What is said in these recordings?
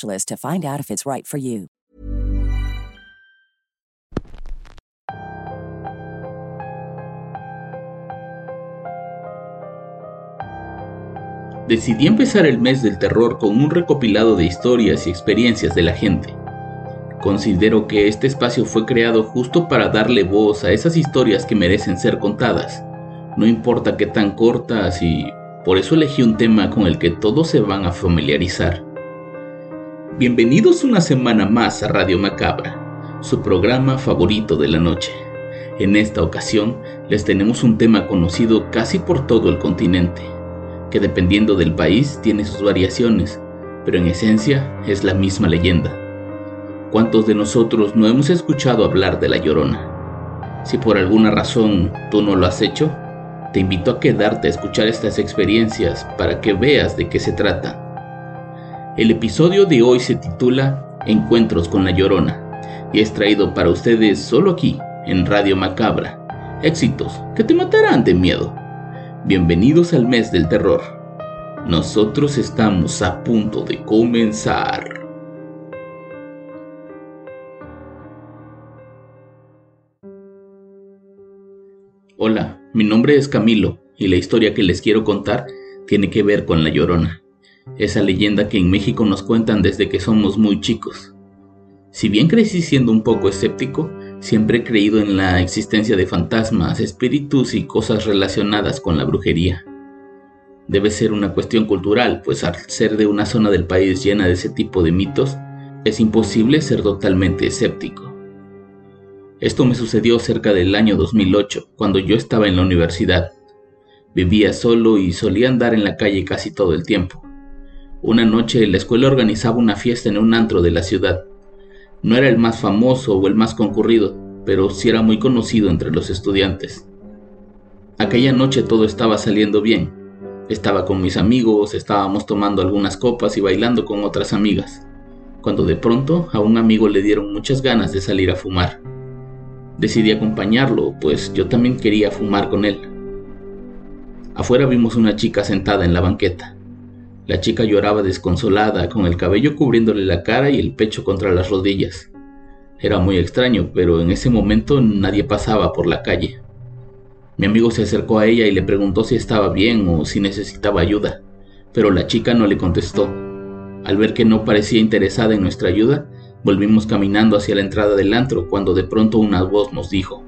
to find out if it's right for you. Decidí empezar el mes del terror con un recopilado de historias y experiencias de la gente. Considero que este espacio fue creado justo para darle voz a esas historias que merecen ser contadas, no importa qué tan cortas y por eso elegí un tema con el que todos se van a familiarizar. Bienvenidos una semana más a Radio Macabra, su programa favorito de la noche. En esta ocasión les tenemos un tema conocido casi por todo el continente, que dependiendo del país tiene sus variaciones, pero en esencia es la misma leyenda. ¿Cuántos de nosotros no hemos escuchado hablar de La Llorona? Si por alguna razón tú no lo has hecho, te invito a quedarte a escuchar estas experiencias para que veas de qué se trata. El episodio de hoy se titula Encuentros con la Llorona y es traído para ustedes solo aquí, en Radio Macabra. Éxitos que te matarán de miedo. Bienvenidos al mes del terror. Nosotros estamos a punto de comenzar. Hola, mi nombre es Camilo y la historia que les quiero contar tiene que ver con la Llorona, esa leyenda que en México nos cuentan desde que somos muy chicos. Si bien crecí siendo un poco escéptico, siempre he creído en la existencia de fantasmas, espíritus y cosas relacionadas con la brujería. Debe ser una cuestión cultural, pues al ser de una zona del país llena de ese tipo de mitos, es imposible ser totalmente escéptico. Esto me sucedió cerca del año 2008, cuando yo estaba en la universidad. Vivía solo y solía andar en la calle casi todo el tiempo. Una noche la escuela organizaba una fiesta en un antro de la ciudad. No era el más famoso o el más concurrido, pero sí era muy conocido entre los estudiantes. Aquella noche todo estaba saliendo bien. Estaba con mis amigos, estábamos tomando algunas copas y bailando con otras amigas, cuando de pronto a un amigo le dieron muchas ganas de salir a fumar. Decidí acompañarlo, pues yo también quería fumar con él. Afuera vimos una chica sentada en la banqueta. La chica lloraba desconsolada, con el cabello cubriéndole la cara y el pecho contra las rodillas. Era muy extraño, pero en ese momento nadie pasaba por la calle. Mi amigo se acercó a ella y le preguntó si estaba bien o si necesitaba ayuda, pero la chica no le contestó. Al ver que no parecía interesada en nuestra ayuda, Volvimos caminando hacia la entrada del antro cuando de pronto una voz nos dijo,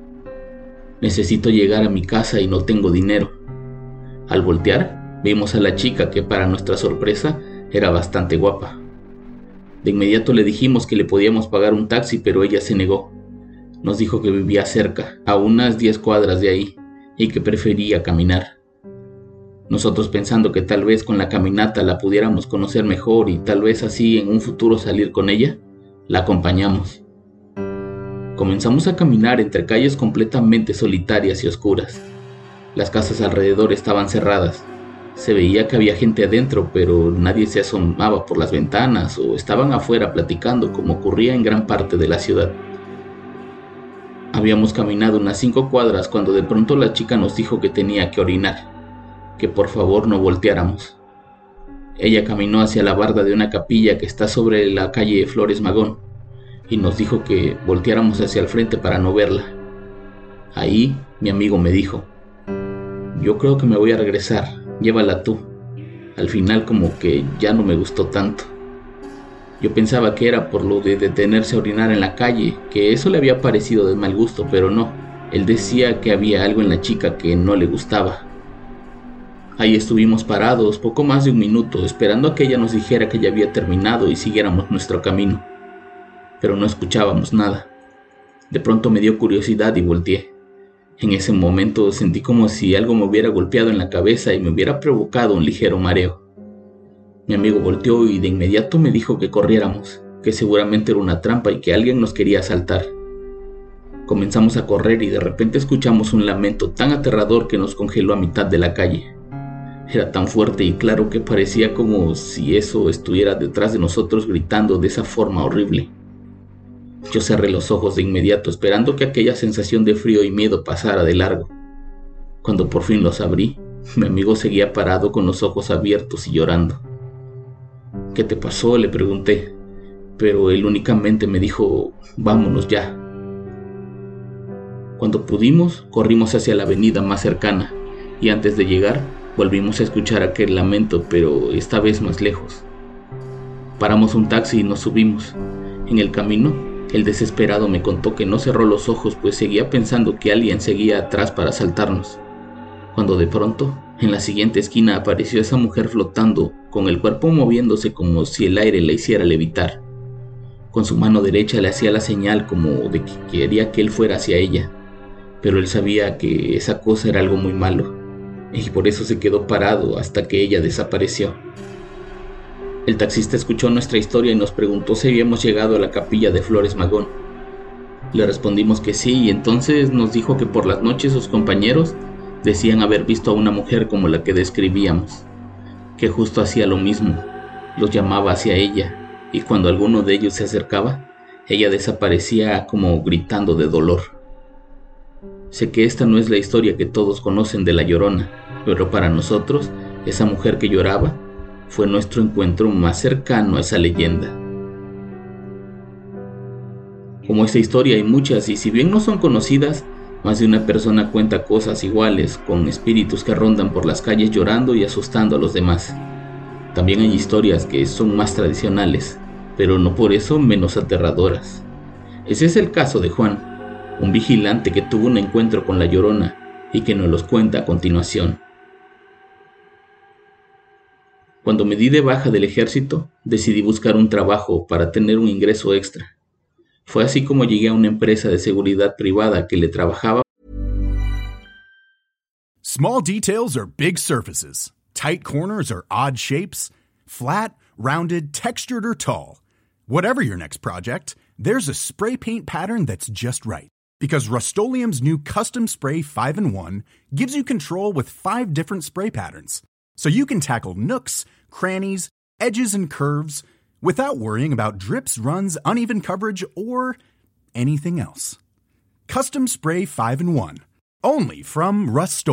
necesito llegar a mi casa y no tengo dinero. Al voltear, vimos a la chica que para nuestra sorpresa era bastante guapa. De inmediato le dijimos que le podíamos pagar un taxi, pero ella se negó. Nos dijo que vivía cerca, a unas 10 cuadras de ahí, y que prefería caminar. Nosotros pensando que tal vez con la caminata la pudiéramos conocer mejor y tal vez así en un futuro salir con ella, la acompañamos. Comenzamos a caminar entre calles completamente solitarias y oscuras. Las casas alrededor estaban cerradas. Se veía que había gente adentro, pero nadie se asomaba por las ventanas o estaban afuera platicando como ocurría en gran parte de la ciudad. Habíamos caminado unas cinco cuadras cuando de pronto la chica nos dijo que tenía que orinar, que por favor no volteáramos. Ella caminó hacia la barda de una capilla que está sobre la calle Flores Magón y nos dijo que volteáramos hacia el frente para no verla. Ahí mi amigo me dijo, yo creo que me voy a regresar, llévala tú. Al final como que ya no me gustó tanto. Yo pensaba que era por lo de detenerse a orinar en la calle, que eso le había parecido de mal gusto, pero no. Él decía que había algo en la chica que no le gustaba. Ahí estuvimos parados poco más de un minuto, esperando a que ella nos dijera que ya había terminado y siguiéramos nuestro camino. Pero no escuchábamos nada. De pronto me dio curiosidad y volteé. En ese momento sentí como si algo me hubiera golpeado en la cabeza y me hubiera provocado un ligero mareo. Mi amigo volteó y de inmediato me dijo que corriéramos, que seguramente era una trampa y que alguien nos quería asaltar. Comenzamos a correr y de repente escuchamos un lamento tan aterrador que nos congeló a mitad de la calle. Era tan fuerte y claro que parecía como si eso estuviera detrás de nosotros gritando de esa forma horrible. Yo cerré los ojos de inmediato esperando que aquella sensación de frío y miedo pasara de largo. Cuando por fin los abrí, mi amigo seguía parado con los ojos abiertos y llorando. ¿Qué te pasó? le pregunté, pero él únicamente me dijo, vámonos ya. Cuando pudimos, corrimos hacia la avenida más cercana, y antes de llegar, volvimos a escuchar aquel lamento, pero esta vez más lejos. Paramos un taxi y nos subimos. En el camino, el desesperado me contó que no cerró los ojos, pues seguía pensando que alguien seguía atrás para asaltarnos. Cuando de pronto en la siguiente esquina apareció esa mujer flotando, con el cuerpo moviéndose como si el aire la hiciera levitar. Con su mano derecha le hacía la señal como de que quería que él fuera hacia ella, pero él sabía que esa cosa era algo muy malo, y por eso se quedó parado hasta que ella desapareció. El taxista escuchó nuestra historia y nos preguntó si habíamos llegado a la capilla de Flores Magón. Le respondimos que sí y entonces nos dijo que por las noches sus compañeros decían haber visto a una mujer como la que describíamos, que justo hacía lo mismo, los llamaba hacia ella, y cuando alguno de ellos se acercaba, ella desaparecía como gritando de dolor. Sé que esta no es la historia que todos conocen de la llorona, pero para nosotros, esa mujer que lloraba fue nuestro encuentro más cercano a esa leyenda. Como esta historia hay muchas y si bien no son conocidas, más de una persona cuenta cosas iguales, con espíritus que rondan por las calles llorando y asustando a los demás. También hay historias que son más tradicionales, pero no por eso menos aterradoras. Ese es el caso de Juan, un vigilante que tuvo un encuentro con la llorona y que nos los cuenta a continuación. Cuando me di de baja del ejército, decidí buscar un trabajo para tener un ingreso extra. Fue así como llegué a una empresa de seguridad privada que le trabajaba. Small details are big surfaces. Tight corners are odd shapes. Flat, rounded, textured, or tall. Whatever your next project, there's a spray paint pattern that's just right. Because Rust new Custom Spray 5 in 1 gives you control with five different spray patterns. So you can tackle nooks, crannies, edges, and curves without worrying about drips, runs, uneven coverage, or anything else. Custom Spray 5 and 1. Only from Rust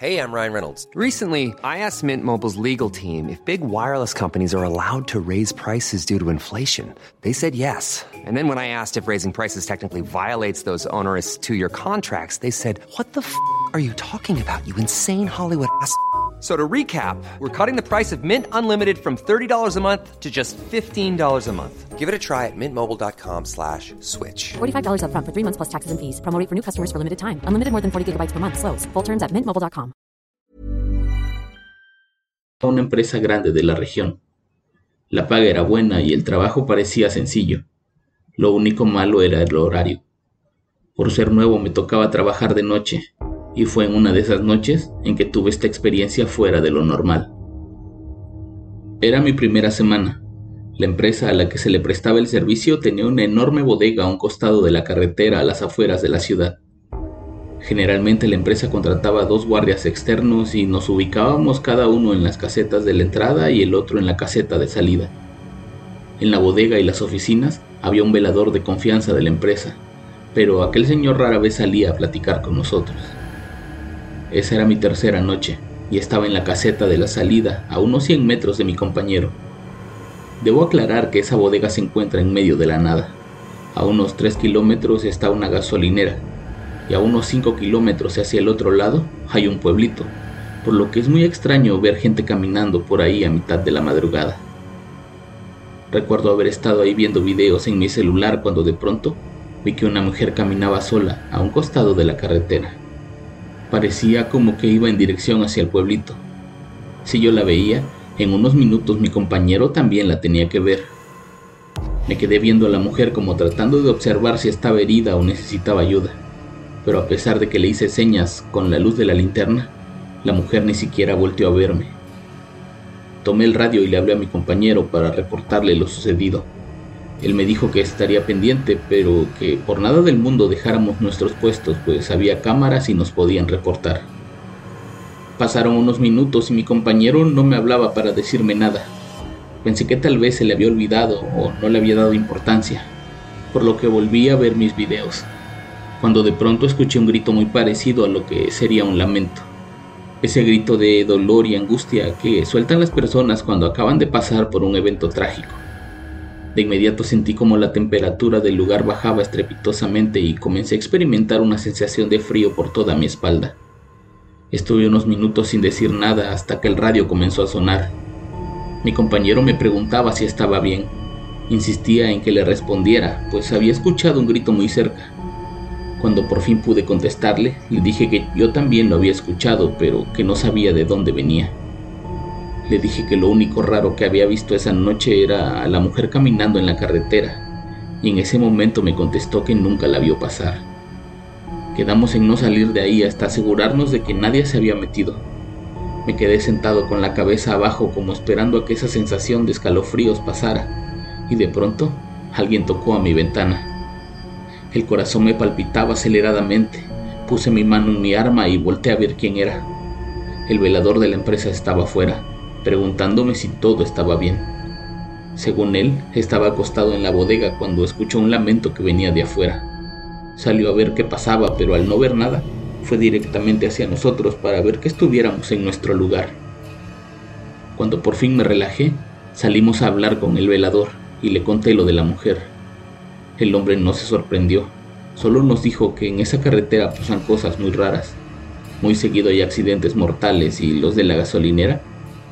Hey, I'm Ryan Reynolds. Recently, I asked Mint Mobile's legal team if big wireless companies are allowed to raise prices due to inflation. They said yes. And then when I asked if raising prices technically violates those onerous two year contracts, they said, What the f are you talking about, you insane Hollywood ass? So to recap, we're cutting the price of Mint Unlimited from $30 a month to just $15 a month. Give it a try at mintmobile.com slash switch. $45 up front for three months plus taxes and fees. Promoting for new customers for limited time. Unlimited more than 40 gigabytes per month. Slows. Full terms at mintmobile.com. Una empresa grande de la región. La paga era buena y el trabajo parecía sencillo. Lo único malo era el horario. Por ser nuevo me tocaba trabajar de noche y fue en una de esas noches en que tuve esta experiencia fuera de lo normal. Era mi primera semana. La empresa a la que se le prestaba el servicio tenía una enorme bodega a un costado de la carretera a las afueras de la ciudad. Generalmente la empresa contrataba dos guardias externos y nos ubicábamos cada uno en las casetas de la entrada y el otro en la caseta de salida. En la bodega y las oficinas había un velador de confianza de la empresa, pero aquel señor rara vez salía a platicar con nosotros. Esa era mi tercera noche y estaba en la caseta de la salida, a unos 100 metros de mi compañero. Debo aclarar que esa bodega se encuentra en medio de la nada. A unos 3 kilómetros está una gasolinera y a unos 5 kilómetros hacia el otro lado hay un pueblito, por lo que es muy extraño ver gente caminando por ahí a mitad de la madrugada. Recuerdo haber estado ahí viendo videos en mi celular cuando de pronto vi que una mujer caminaba sola a un costado de la carretera. Parecía como que iba en dirección hacia el pueblito. Si yo la veía, en unos minutos mi compañero también la tenía que ver. Me quedé viendo a la mujer como tratando de observar si estaba herida o necesitaba ayuda, pero a pesar de que le hice señas con la luz de la linterna, la mujer ni siquiera volteó a verme. Tomé el radio y le hablé a mi compañero para reportarle lo sucedido. Él me dijo que estaría pendiente, pero que por nada del mundo dejáramos nuestros puestos, pues había cámaras y nos podían reportar. Pasaron unos minutos y mi compañero no me hablaba para decirme nada. Pensé que tal vez se le había olvidado o no le había dado importancia, por lo que volví a ver mis videos, cuando de pronto escuché un grito muy parecido a lo que sería un lamento. Ese grito de dolor y angustia que sueltan las personas cuando acaban de pasar por un evento trágico. De inmediato sentí como la temperatura del lugar bajaba estrepitosamente y comencé a experimentar una sensación de frío por toda mi espalda. Estuve unos minutos sin decir nada hasta que el radio comenzó a sonar. Mi compañero me preguntaba si estaba bien. Insistía en que le respondiera, pues había escuchado un grito muy cerca. Cuando por fin pude contestarle, le dije que yo también lo había escuchado, pero que no sabía de dónde venía. Le dije que lo único raro que había visto esa noche era a la mujer caminando en la carretera, y en ese momento me contestó que nunca la vio pasar. Quedamos en no salir de ahí hasta asegurarnos de que nadie se había metido. Me quedé sentado con la cabeza abajo como esperando a que esa sensación de escalofríos pasara, y de pronto alguien tocó a mi ventana. El corazón me palpitaba aceleradamente. Puse mi mano en mi arma y volteé a ver quién era. El velador de la empresa estaba afuera preguntándome si todo estaba bien. Según él, estaba acostado en la bodega cuando escuchó un lamento que venía de afuera. Salió a ver qué pasaba, pero al no ver nada, fue directamente hacia nosotros para ver que estuviéramos en nuestro lugar. Cuando por fin me relajé, salimos a hablar con el velador y le conté lo de la mujer. El hombre no se sorprendió, solo nos dijo que en esa carretera pasan cosas muy raras. Muy seguido hay accidentes mortales y los de la gasolinera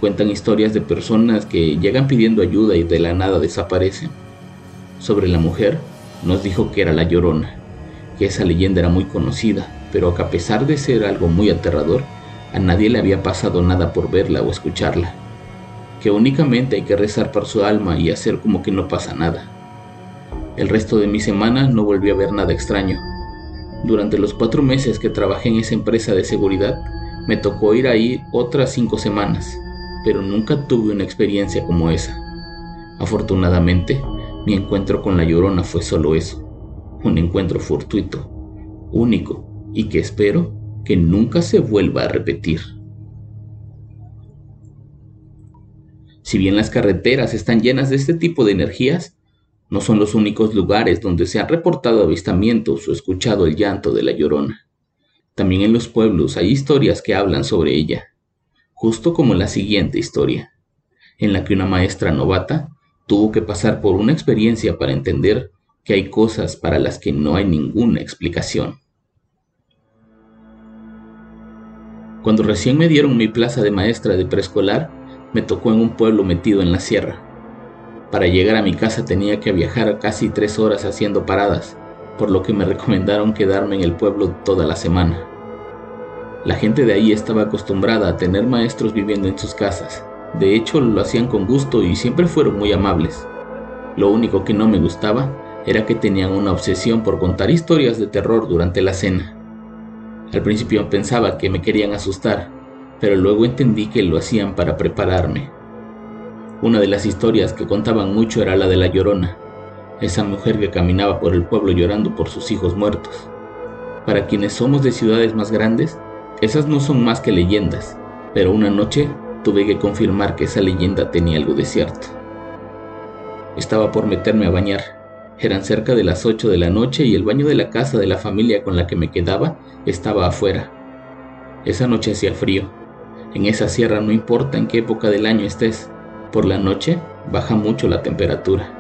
Cuentan historias de personas que llegan pidiendo ayuda y de la nada desaparecen. Sobre la mujer, nos dijo que era la llorona, que esa leyenda era muy conocida, pero que a pesar de ser algo muy aterrador, a nadie le había pasado nada por verla o escucharla, que únicamente hay que rezar por su alma y hacer como que no pasa nada. El resto de mi semana no volví a ver nada extraño. Durante los cuatro meses que trabajé en esa empresa de seguridad, me tocó ir ahí otras cinco semanas, pero nunca tuve una experiencia como esa. Afortunadamente, mi encuentro con la llorona fue solo eso, un encuentro fortuito, único y que espero que nunca se vuelva a repetir. Si bien las carreteras están llenas de este tipo de energías, no son los únicos lugares donde se han reportado avistamientos o escuchado el llanto de la llorona. También en los pueblos hay historias que hablan sobre ella justo como la siguiente historia, en la que una maestra novata tuvo que pasar por una experiencia para entender que hay cosas para las que no hay ninguna explicación. Cuando recién me dieron mi plaza de maestra de preescolar, me tocó en un pueblo metido en la sierra. Para llegar a mi casa tenía que viajar casi tres horas haciendo paradas, por lo que me recomendaron quedarme en el pueblo toda la semana. La gente de ahí estaba acostumbrada a tener maestros viviendo en sus casas. De hecho, lo hacían con gusto y siempre fueron muy amables. Lo único que no me gustaba era que tenían una obsesión por contar historias de terror durante la cena. Al principio pensaba que me querían asustar, pero luego entendí que lo hacían para prepararme. Una de las historias que contaban mucho era la de la llorona, esa mujer que caminaba por el pueblo llorando por sus hijos muertos. Para quienes somos de ciudades más grandes, esas no son más que leyendas, pero una noche tuve que confirmar que esa leyenda tenía algo de cierto. Estaba por meterme a bañar. Eran cerca de las 8 de la noche y el baño de la casa de la familia con la que me quedaba estaba afuera. Esa noche hacía frío. En esa sierra no importa en qué época del año estés, por la noche baja mucho la temperatura.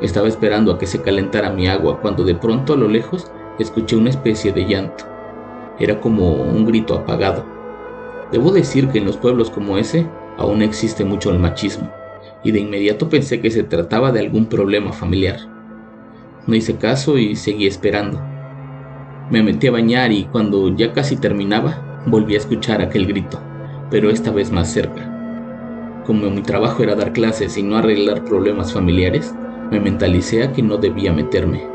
Estaba esperando a que se calentara mi agua cuando de pronto a lo lejos escuché una especie de llanto. Era como un grito apagado. Debo decir que en los pueblos como ese aún existe mucho el machismo, y de inmediato pensé que se trataba de algún problema familiar. No hice caso y seguí esperando. Me metí a bañar y cuando ya casi terminaba, volví a escuchar aquel grito, pero esta vez más cerca. Como mi trabajo era dar clases y no arreglar problemas familiares, me mentalicé a que no debía meterme.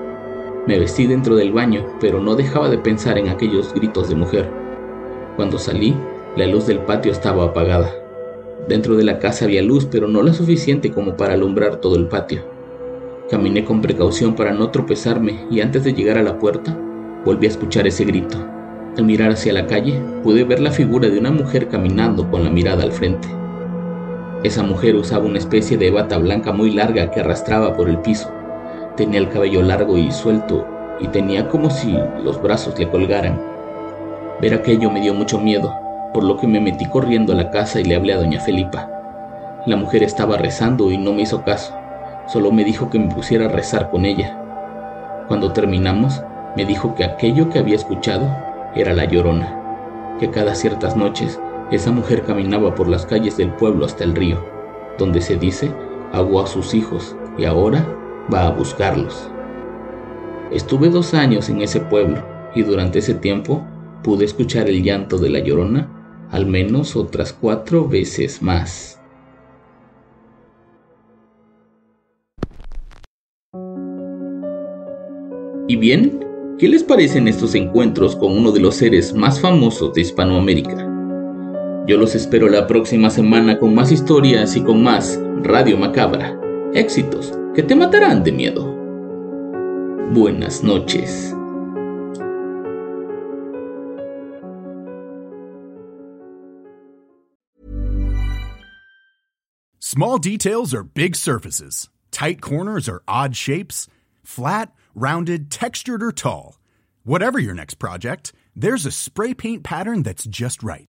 Me vestí dentro del baño, pero no dejaba de pensar en aquellos gritos de mujer. Cuando salí, la luz del patio estaba apagada. Dentro de la casa había luz, pero no la suficiente como para alumbrar todo el patio. Caminé con precaución para no tropezarme y antes de llegar a la puerta, volví a escuchar ese grito. Al mirar hacia la calle, pude ver la figura de una mujer caminando con la mirada al frente. Esa mujer usaba una especie de bata blanca muy larga que arrastraba por el piso. Tenía el cabello largo y suelto y tenía como si los brazos le colgaran. Ver aquello me dio mucho miedo, por lo que me metí corriendo a la casa y le hablé a doña Felipa. La mujer estaba rezando y no me hizo caso, solo me dijo que me pusiera a rezar con ella. Cuando terminamos, me dijo que aquello que había escuchado era la llorona, que cada ciertas noches esa mujer caminaba por las calles del pueblo hasta el río, donde se dice ahogó a sus hijos y ahora va a buscarlos. Estuve dos años en ese pueblo y durante ese tiempo pude escuchar el llanto de la llorona al menos otras cuatro veces más. ¿Y bien? ¿Qué les parecen estos encuentros con uno de los seres más famosos de Hispanoamérica? Yo los espero la próxima semana con más historias y con más Radio Macabra. Éxitos que te matarán de miedo. Buenas noches. Small details are big surfaces. Tight corners are odd shapes. Flat, rounded, textured, or tall. Whatever your next project, there's a spray paint pattern that's just right.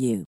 you.